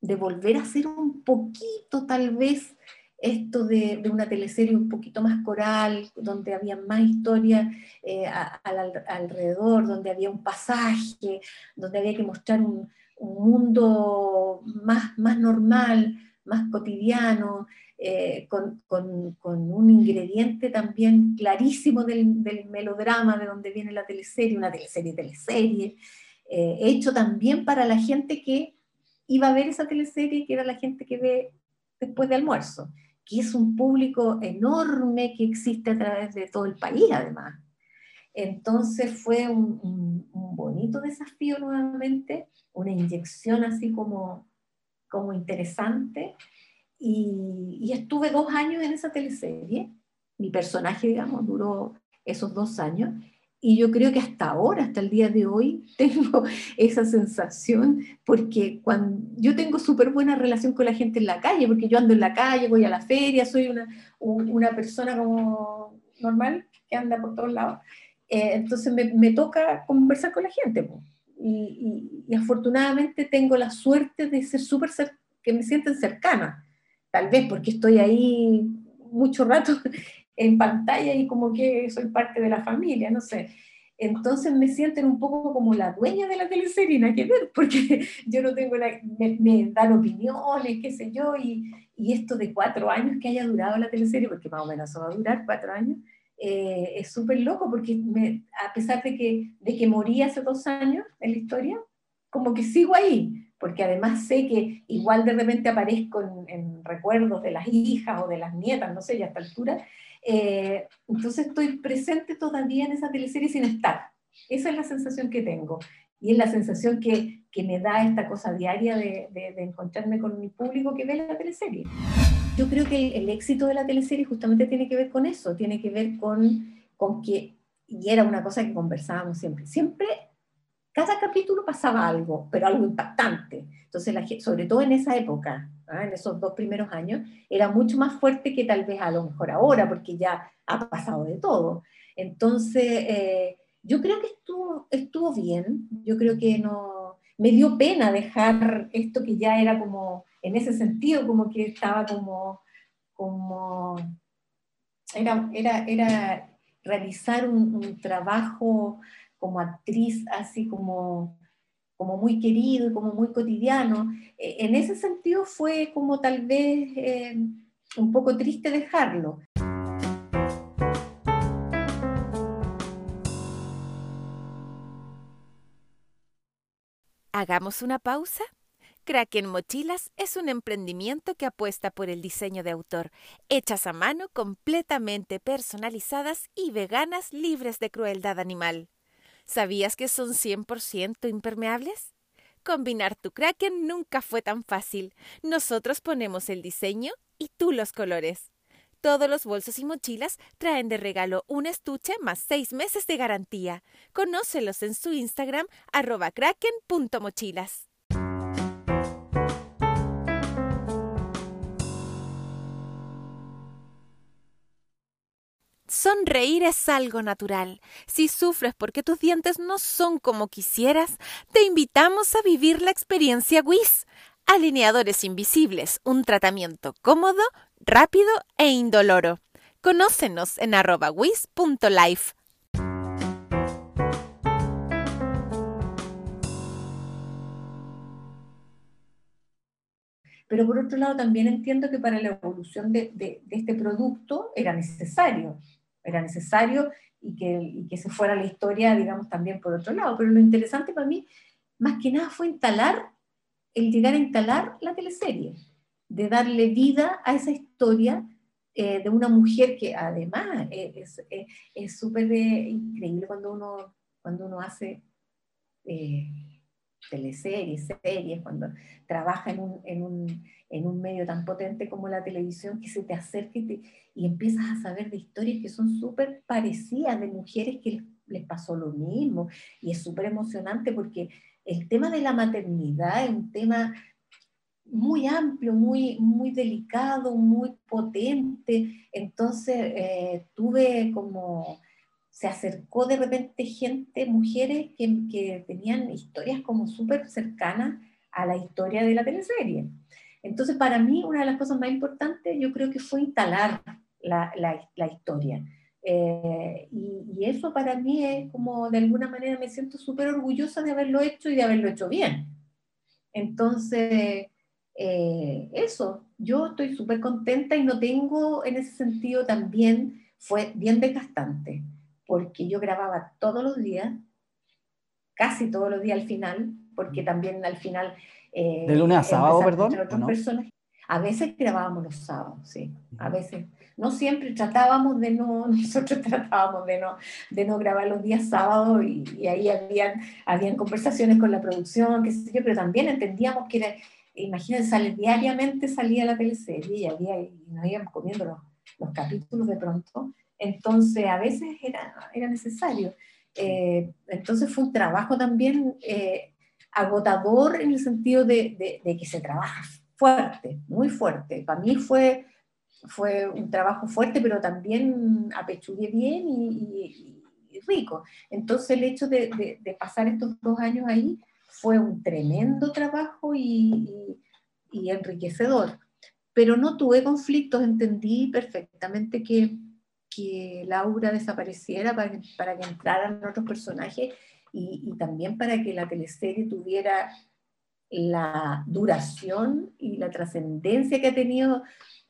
de, volver a ser un poquito tal vez esto de, una teleserie un poquito más coral, donde había más historia eh, alrededor, donde había un pasaje, donde había que mostrar un, mundo más, más normal, más cotidiano, eh, con, un ingrediente también clarísimo del, melodrama de donde viene la teleserie, una teleserie, teleserie, eh, hecho también para la gente que iba a ver esa teleserie, que era la gente que ve después de almuerzo que es un público enorme que existe a través de todo el país, además. Entonces fue un, bonito desafío nuevamente, una inyección así como, como interesante. Y, y, estuve dos años en esa teleserie. Mi personaje, digamos, duró esos dos años. Y yo creo que hasta ahora, hasta el día de hoy, tengo esa sensación porque cuando yo tengo súper buena relación con la gente en la calle, porque yo ando en la calle, voy a la feria, soy una, una persona como normal que anda por todos lados. Eh, entonces me, me, toca conversar con la gente. Y, y, afortunadamente tengo la suerte de ser súper, que me sienten cercana. Tal vez porque estoy ahí mucho rato en pantalla y como que soy parte de la familia, no sé. Entonces me sienten un poco como la dueña de la teleserie, que ver, porque yo no tengo la, me, dan opiniones, qué sé yo, y, y, esto de cuatro años que haya durado la teleserie, porque más o menos eso va a durar cuatro años, eh, es súper loco, porque me, a pesar de que, de que morí hace dos años en la historia, como que sigo ahí, porque además sé que igual de repente aparezco en, en recuerdos de las hijas o de las nietas, no sé, ya a esta altura, eh, entonces estoy presente todavía en esa teleserie sin estar. Esa es la sensación que tengo. Y es la sensación que, que me da esta cosa diaria de, de, encontrarme con mi público que ve la teleserie. Yo creo que el, éxito de la teleserie justamente tiene que ver con eso, tiene que ver con, con que, y era una cosa que conversábamos siempre, siempre cada capítulo pasaba algo, pero algo impactante. Entonces, sobre todo en esa época, ¿ah? en esos dos primeros años, era mucho más fuerte que tal vez a lo mejor ahora, porque ya ha pasado de todo. Entonces, eh, yo creo que estuvo, estuvo bien, yo creo que no, me dio pena dejar esto que ya era como, en ese sentido, como que estaba como, como, era, era, era realizar un trabajo como actriz, así como como muy querido y como muy cotidiano. Eh, en ese sentido fue como tal vez eh, un poco triste dejarlo. Hagamos una pausa. Kraken Mochilas es un emprendimiento que apuesta por el diseño de autor, hechas a mano, completamente personalizadas y veganas libres de crueldad animal. ¿Sabías que son 100% impermeables? Combinar tu Kraken nunca fue tan fácil. Nosotros ponemos el diseño y tú los colores. Todos los bolsos y mochilas traen de regalo un estuche más seis meses de garantía. Conócelos en su Instagram arroba kraken.mochilas. Sonreír es algo natural. Si sufres porque tus dientes no son como quisieras, te invitamos a vivir la experiencia WIS. Alineadores invisibles, un tratamiento cómodo, rápido e indoloro. Conócenos en. Pero por otro lado, también entiendo que para la evolución de este producto era necesario era necesario y que, que se fuera la historia, digamos, también por otro lado. Pero lo interesante para mí, más que nada, fue instalar, el llegar a instalar la teleserie, de darle vida a esa historia eh, de una mujer que además es súper increíble cuando uno, cuando uno hace eh, teleseries, series, cuando trabaja en un, en, un, en un, medio tan potente como la televisión, que se te acerca y, y empiezas a saber de historias que son súper parecidas, de mujeres que les, pasó lo mismo. Y es súper emocionante porque el tema de la maternidad es un tema muy amplio, muy, muy delicado, muy potente. Entonces eh, tuve como se acercó de repente gente, mujeres que, tenían historias como súper cercanas a la historia de la teleserie. Entonces, para mí, una de las cosas más importantes, yo creo que fue instalar la, la, historia. Eh, y, eso para mí es como, de alguna manera, me siento súper orgullosa de haberlo hecho y de haberlo hecho bien. Entonces, eh, eso, yo estoy súper contenta y no tengo en ese sentido también, fue bien desgastante, porque yo grababa todos los días, casi todos los días al final, porque también al final... Eh, de lunes a sábado, perdón. A veces grabábamos los sábados, sí, a veces. No siempre tratábamos de no, nosotros tratábamos de no, de no grabar los días sábados y, ahí habían, habían conversaciones con la producción, qué sé yo, pero también entendíamos que era, imagínense, sale, diariamente salía la teleserie y, había, y nos íbamos comiendo los, los, capítulos de pronto, entonces a veces era, era necesario. Eh, entonces fue un trabajo también eh, agotador en el sentido de, de, que se trabaja fuerte, muy fuerte. Para mí fue, fue un trabajo fuerte, pero también apechugué bien y, rico. Entonces el hecho de, de, pasar estos dos años ahí fue un tremendo trabajo y, enriquecedor. Pero no tuve conflictos, entendí perfectamente que, que Laura desapareciera para, para que entraran otros personajes y, también para que la teleserie tuviera la duración y la trascendencia que ha tenido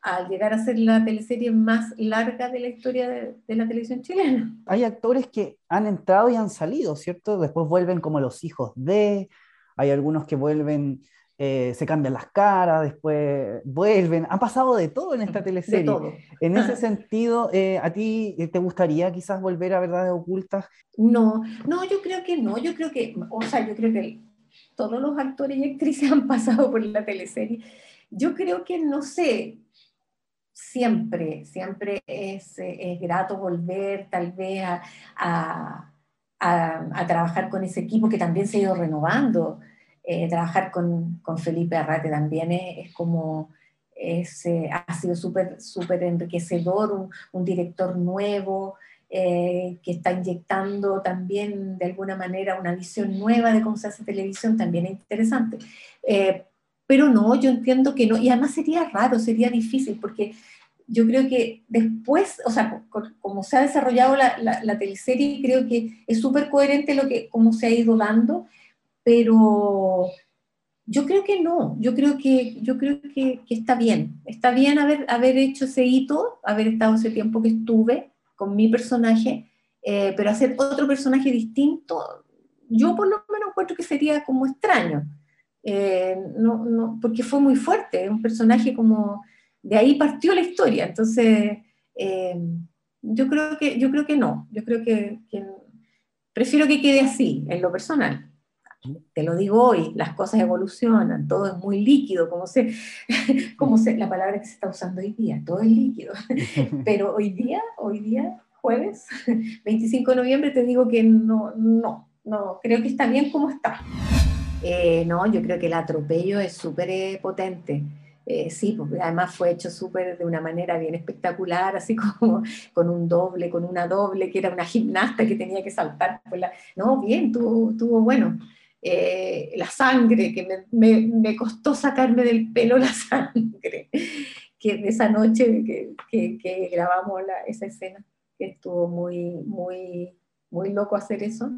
al llegar a ser la teleserie más larga de la historia de, la televisión chilena. Hay actores que han entrado y han salido, ¿cierto? Después vuelven como los hijos de, hay algunos que vuelven, eh, se cambian las caras, después vuelven, ha pasado de todo en esta teleserie. En ese sentido, eh, ¿a ti te gustaría quizás volver a Verdades Ocultas? No, no, yo creo que no, yo creo que, o sea, yo creo que todos los actores y actrices han pasado por la teleserie. Yo creo que, no sé, siempre, siempre es, es grato volver tal vez a, a, a, trabajar con ese equipo que también se ha ido renovando. Eh, trabajar con, con, Felipe Arrate también es, es como, es, eh, ha sido súper súper enriquecedor, un, un, director nuevo eh, que está inyectando también de alguna manera una visión nueva de cómo se hace televisión, también es interesante. pero no, yo entiendo que no, y además sería raro, sería difícil, porque yo creo que después, o sea, como se ha desarrollado la, la, teleserie, creo que es súper coherente lo que, cómo se ha ido dando, pero yo creo que no, yo creo que, yo creo que, está bien, está bien haber, haber hecho ese hito, haber estado ese tiempo que estuve con mi personaje, eh, pero hacer otro personaje distinto, yo por lo menos encuentro que sería como extraño, eh, no, no, porque fue muy fuerte, un personaje como de ahí partió la historia. Entonces, eh, yo, creo que, yo creo que no, yo creo que, prefiero que quede así, en lo personal. Te lo digo hoy, las cosas evolucionan, todo es muy líquido, como se, como se, la palabra que se está usando hoy día, todo es líquido. Pero hoy día, hoy día, jueves, 25 de noviembre, te digo que no, no, no, creo que está bien como está. Eh, no, yo creo que el atropello es súper eh, potente. Eh, sí, porque además fue hecho súper de una manera bien espectacular, así como con un doble, con una doble, que era una gimnasta que tenía que saltar. la... No, bien, tuvo, tuvo bueno. Eh, la sangre, que me, me, me, costó sacarme del pelo la sangre, que de esa noche que, que, que grabamos la, esa escena, que estuvo muy, muy, muy loco hacer eso.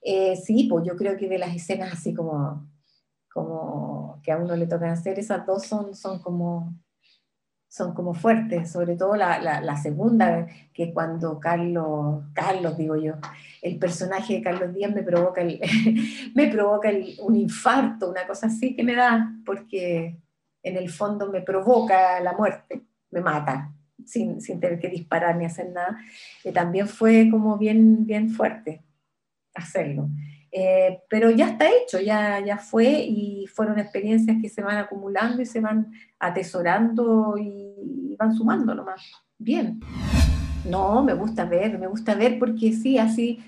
Eh, sí, pues yo creo que de las escenas así como como que a uno le toca hacer, esas dos son, son, como, son como fuertes, sobre todo la, la, segunda, que cuando Carlos, Carlos digo yo, el personaje de Carlos Díaz me provoca, el, me provoca un infarto, una cosa así que me da, porque en el fondo me provoca la muerte, me mata. Sin, sin tener que disparar ni hacer nada, que también fue como bien, bien fuerte hacerlo. Eh, pero ya está hecho, ya, ya fue y fueron experiencias que se van acumulando y se van atesorando y van sumando nomás. Bien. No, me gusta ver, me gusta ver porque sí, así,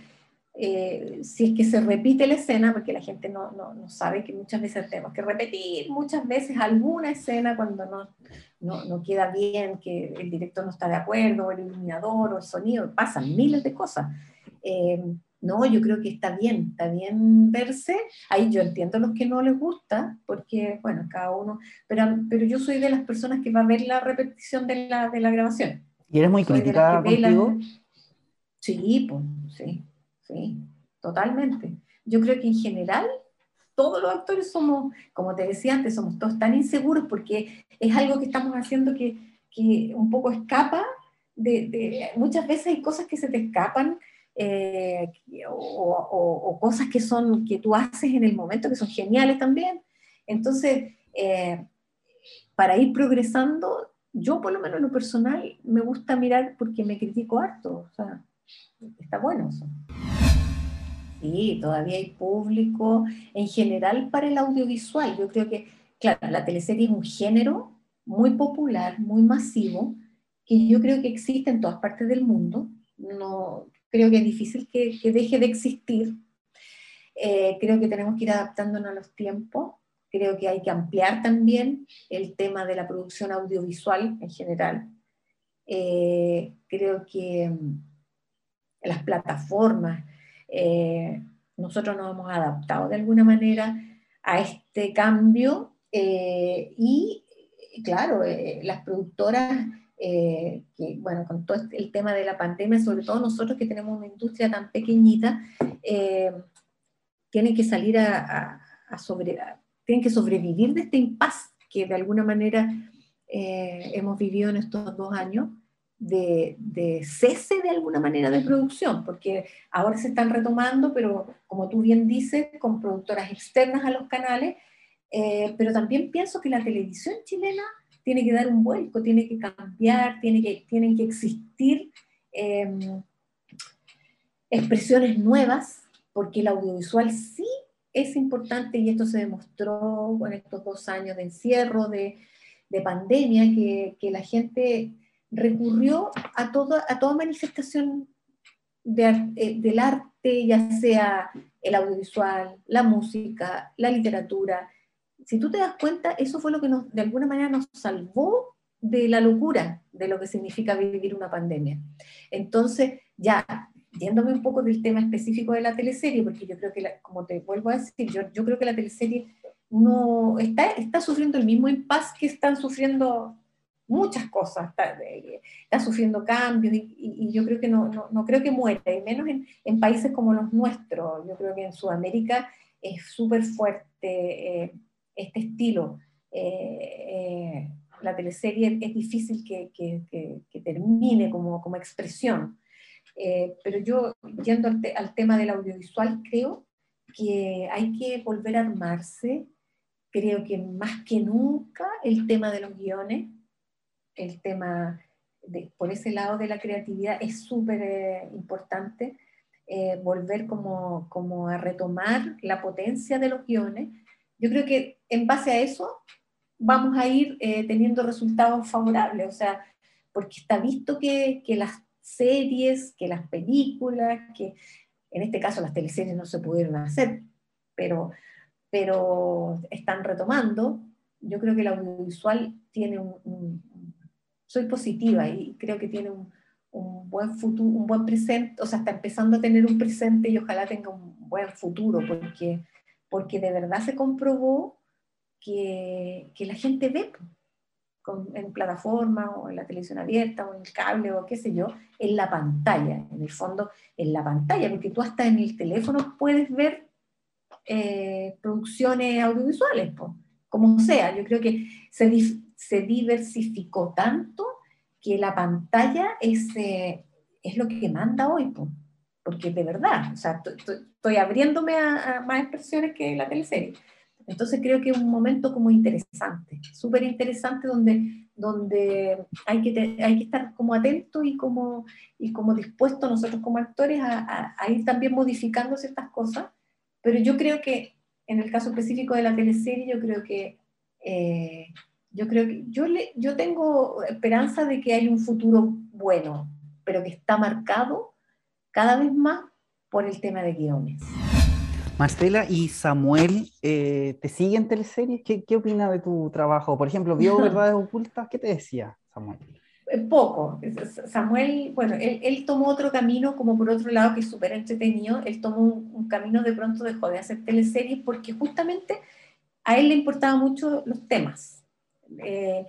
eh, si es que se repite la escena, porque la gente no, no, no, sabe que muchas veces tenemos que repetir muchas veces alguna escena cuando no, no, no queda bien, que el director no está de acuerdo, o el iluminador, o el sonido, pasan miles de cosas. Eh, no, yo creo que está bien, está bien verse. Ahí yo entiendo a los que no les gusta, porque, bueno, cada uno, pero, pero yo soy de las personas que va a ver la repetición de la, de la grabación. ¿Y eres muy crítica contigo? Sí, pues, sí, sí, totalmente. Yo creo que en general todos los actores somos, como te decía antes, somos todos tan inseguros porque es algo que estamos haciendo que, que un poco escapa de, muchas veces hay cosas que se te escapan eh, o, cosas que son que tú haces en el momento que son geniales también. Entonces, eh, para ir progresando, yo por lo menos en lo personal me gusta mirar porque me critico harto, o sea, está bueno eso. Sí, todavía hay público en general para el audiovisual. Yo creo que, claro, la teleserie es un género muy popular, muy masivo, que yo creo que existe en todas partes del mundo. No, creo que es difícil que, deje de existir. Eh, creo que tenemos que ir adaptándonos a los tiempos. Creo que hay que ampliar también el tema de la producción audiovisual en general. Eh, creo que mm, las plataformas, eh, nosotros nos hemos adaptado de alguna manera a este cambio y, claro, las productoras eh, bueno, con todo este, el tema de la pandemia, sobre todo nosotros que tenemos una industria tan pequeñita, eh, tienen que salir a, sobrevivir de este impasse que de alguna manera eh, hemos vivido en estos dos años de, cese de alguna manera de producción, porque ahora se están retomando, pero como tú bien dices, con productoras externas a los canales, pero también pienso que la televisión chilena tiene que dar un vuelco, tiene que cambiar, tiene que, tienen que existir em, expresiones nuevas, porque el audiovisual sí es importante y esto se demostró con estos dos años de encierro, de, de pandemia, que, la gente recurrió a, todo, a toda manifestación de, eh, del arte, ya sea el audiovisual, la música, la literatura, si tú te das cuenta, eso fue lo que de alguna manera nos salvó de la locura de lo que significa vivir una pandemia. Entonces, ya yéndome un poco del tema específico de la teleserie, porque yo creo que, como te vuelvo a decir, yo, yo creo que la teleserie no está, está sufriendo el mismo impasse que están sufriendo muchas cosas, está, sufriendo cambios y, yo creo que no, no, no, creo que muera, y menos en, en, países como los nuestros. Yo creo que en Sudamérica es súper fuerte. Eh, este estilo. Eh, eh, la teleserie es difícil que, que, termine como, como expresión. Eh, pero yo, yendo al, al, tema del audiovisual, creo que hay que volver a armarse. Creo que más que nunca el tema de los guiones, el tema de, por ese lado de la creatividad es súper importante. volver como, como a retomar la potencia de los guiones, yo creo que en base a eso vamos a ir eh, teniendo resultados favorables, o sea, porque está visto que, que, las series, que las películas, que en este caso las teleseries no se pudieron hacer, pero, pero están retomando. Yo creo que el audiovisual tiene un, soy positiva y creo que tiene un, un buen futuro, un buen presente, o sea, está empezando a tener un presente y ojalá tenga un buen futuro, porque porque de verdad se comprobó que, que la gente ve con, en plataforma o en la televisión abierta o en el cable o qué sé yo, en la pantalla, en el fondo en la pantalla, porque tú hasta en el teléfono puedes ver eh, producciones audiovisuales, como sea. Yo creo que se, se diversificó tanto que la pantalla es, eh, es lo que manda hoy porque de verdad, o sea, estoy abriéndome a, más expresiones que la teleserie. Entonces creo que es un momento como interesante, súper interesante donde, donde hay, que hay que estar como atento y como, y como dispuesto nosotros como actores a, a, ir también modificando ciertas cosas. Pero yo creo que en el caso específico de la teleserie, yo creo que, eh, yo, creo que yo, le, yo tengo esperanza de que hay un futuro bueno, pero que está marcado cada vez más por el tema de guiones. Marcela y Samuel, eh, ¿te siguen teleseries? ¿Qué, ¿Qué opina de tu trabajo? Por ejemplo, ¿vio Verdades Ocultas? ¿Qué te decía Samuel? Eh, poco. Samuel, bueno, él, tomó otro camino como por otro lado que es súper entretenido. Él tomó un, camino de pronto dejó de hacer teleseries porque justamente a él le importaban mucho los temas. Eh,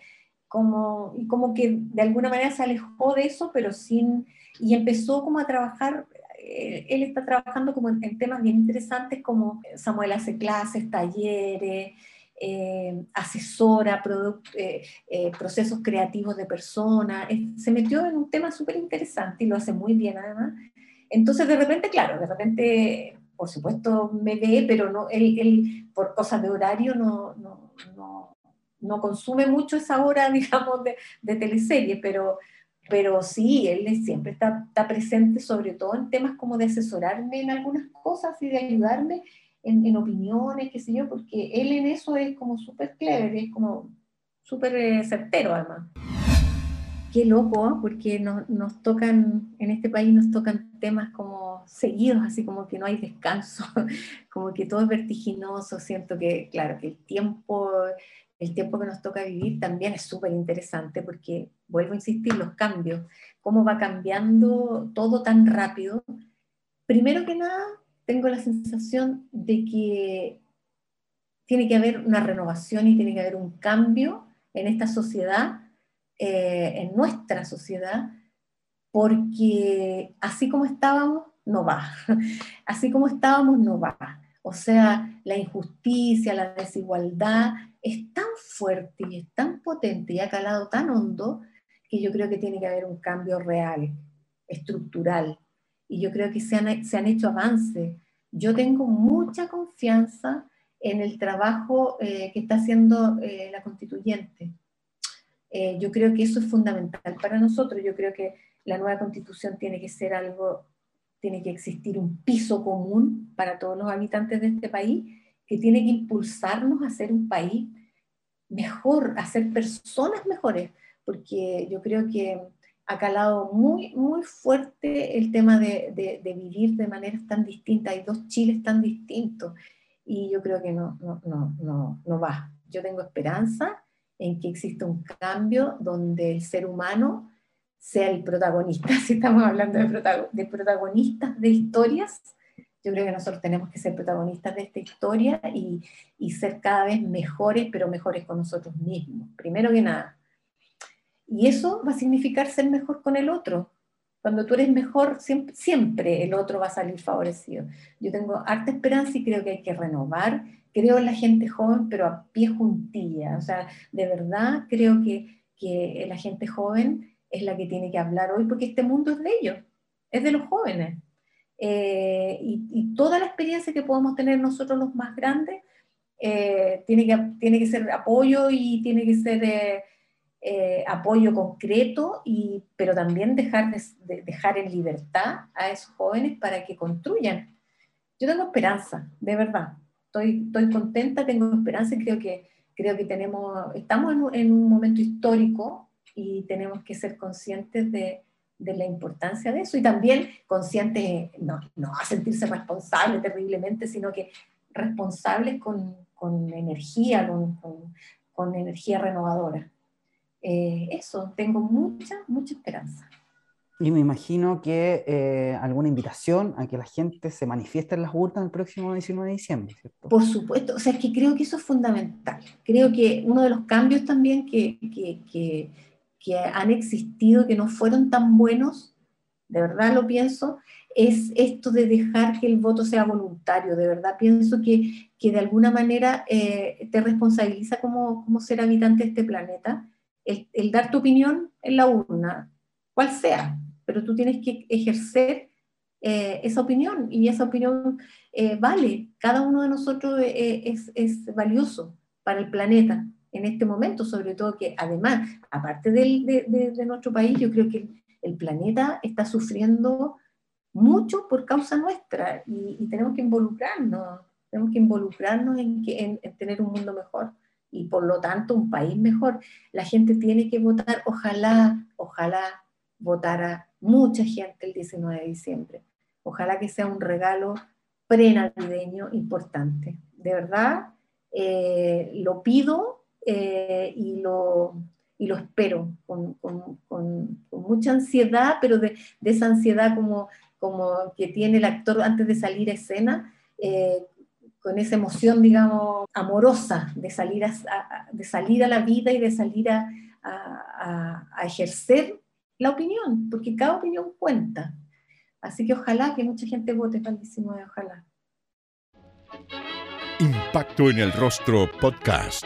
como, y como que de alguna manera se alejó de eso, pero sin, y empezó como a trabajar, eh, él está trabajando como en, temas bien interesantes como Samuel hace clases, talleres, eh, asesora eh, eh, procesos creativos de personas, se metió en un tema súper interesante y lo hace muy bien además. Entonces de repente, claro, de repente, por supuesto me ve, pero no, él, por cosas de horario no, no, no, consume mucho esa hora, digamos, de, de pero, pero sí, él siempre está, está presente, sobre todo en temas como de asesorarme en algunas cosas y de ayudarme en, opiniones, qué sé yo, porque él en eso es como súper clever, es como súper eh, certero además. Qué loco, ¿eh? porque nos tocan, en este país nos tocan temas como seguidos, así como que no hay descanso, como que todo es vertiginoso, siento que, claro, que el tiempo, el tiempo que nos toca vivir también es súper interesante, porque, vuelvo a insistir, los cambios, cómo va cambiando todo tan rápido. Primero que nada, tengo la sensación de que tiene que haber una renovación y tiene que haber un cambio en esta sociedad, eh, en nuestra sociedad, porque así como estábamos, no va. Así como estábamos, no va. O sea, la injusticia, la desigualdad es tan fuerte y es tan potente y ha calado tan hondo que yo creo que tiene que haber un cambio real, estructural, y yo creo que se han, se han hecho avances. Yo tengo mucha confianza en el trabajo eh, que está haciendo eh, la constituyente. Eh, yo creo que eso es fundamental para nosotros. Yo creo que la nueva constitución tiene que ser algo, tiene que existir un piso común para todos los habitantes de este país, que tiene que impulsarnos a ser un país mejor, a ser personas mejores, porque yo creo que ha calado muy, muy fuerte el tema de, de, vivir de maneras tan distintas. Hay dos Chiles tan distintos y yo creo que no, no, no, no, no va. Yo tengo esperanza en que exista un cambio donde el ser humano sea el protagonista. Si estamos hablando de, de protagonistas de historias, yo creo que nosotros tenemos que ser protagonistas de esta historia y, y ser cada vez mejores, pero mejores con nosotros mismos. Primero que nada, y eso va a significar ser mejor con el otro. Cuando tú eres mejor, siempre, el otro va a salir favorecido. Yo tengo harta esperanza y creo que hay que renovar. Creo en la gente joven, pero a pie juntilla. O sea, de verdad creo que, que la gente joven es la que tiene que hablar hoy, porque este mundo es de ellos, es de los jóvenes. Eh, y, toda la experiencia que podamos tener nosotros los más grandes eh, tiene, que, tiene que ser apoyo y tiene que ser eh, eh, apoyo concreto, y, pero también dejar, de, dejar en libertad a esos jóvenes para que construyan. Yo tengo esperanza, de verdad. Estoy, estoy contenta, tengo esperanza y creo que, creo que tenemos, estamos en un, momento histórico y tenemos que ser conscientes de, de, la importancia de eso y también conscientes, no, no a sentirse responsables terriblemente, sino que responsables con, con energía, con, con, con energía renovadora. Eh, eso, tengo mucha, mucha esperanza. Y me imagino que eh, alguna invitación a que la gente se manifieste en las urnas el próximo 19 de diciembre, ¿cierto? Por supuesto, o sea, es que creo que eso es fundamental. Creo que uno de los cambios también que, que, que, que han existido, que no fueron tan buenos, de verdad lo pienso, es esto de dejar que el voto sea voluntario. De verdad pienso que, que de alguna manera eh, te responsabiliza como, como ser habitante de este planeta el, dar tu opinión en la urna, cual sea, pero tú tienes que ejercer eh, esa opinión y esa opinión eh, vale. Cada uno de nosotros es, es, valioso para el planeta en este momento, sobre todo que además, aparte de, de, nuestro país, yo creo que el, planeta está sufriendo mucho por causa nuestra y, tenemos que involucrarnos, tenemos que involucrarnos en, que, en tener un mundo mejor y por lo tanto un país mejor. La gente tiene que votar, ojalá, ojalá votara mucha gente el 19 de diciembre. Ojalá que sea un regalo prenavideño importante. De verdad, eh, lo pido eh, y, lo, y lo espero con, mucha ansiedad, pero de, esa ansiedad como, como que tiene el actor antes de salir a escena, eh, con esa emoción, digamos, amorosa de salir a, de salir a la vida y de salir a, a, ejercer la opinión, porque cada opinión cuenta. Así que ojalá que mucha gente vote para el 19, ojalá. Impacto en el Rostro Podcast